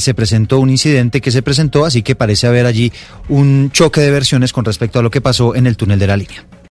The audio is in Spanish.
se presentó, un incidente que se presentó, así que parece haber allí un choque de versiones con respecto a lo que pasó en el túnel de la línea.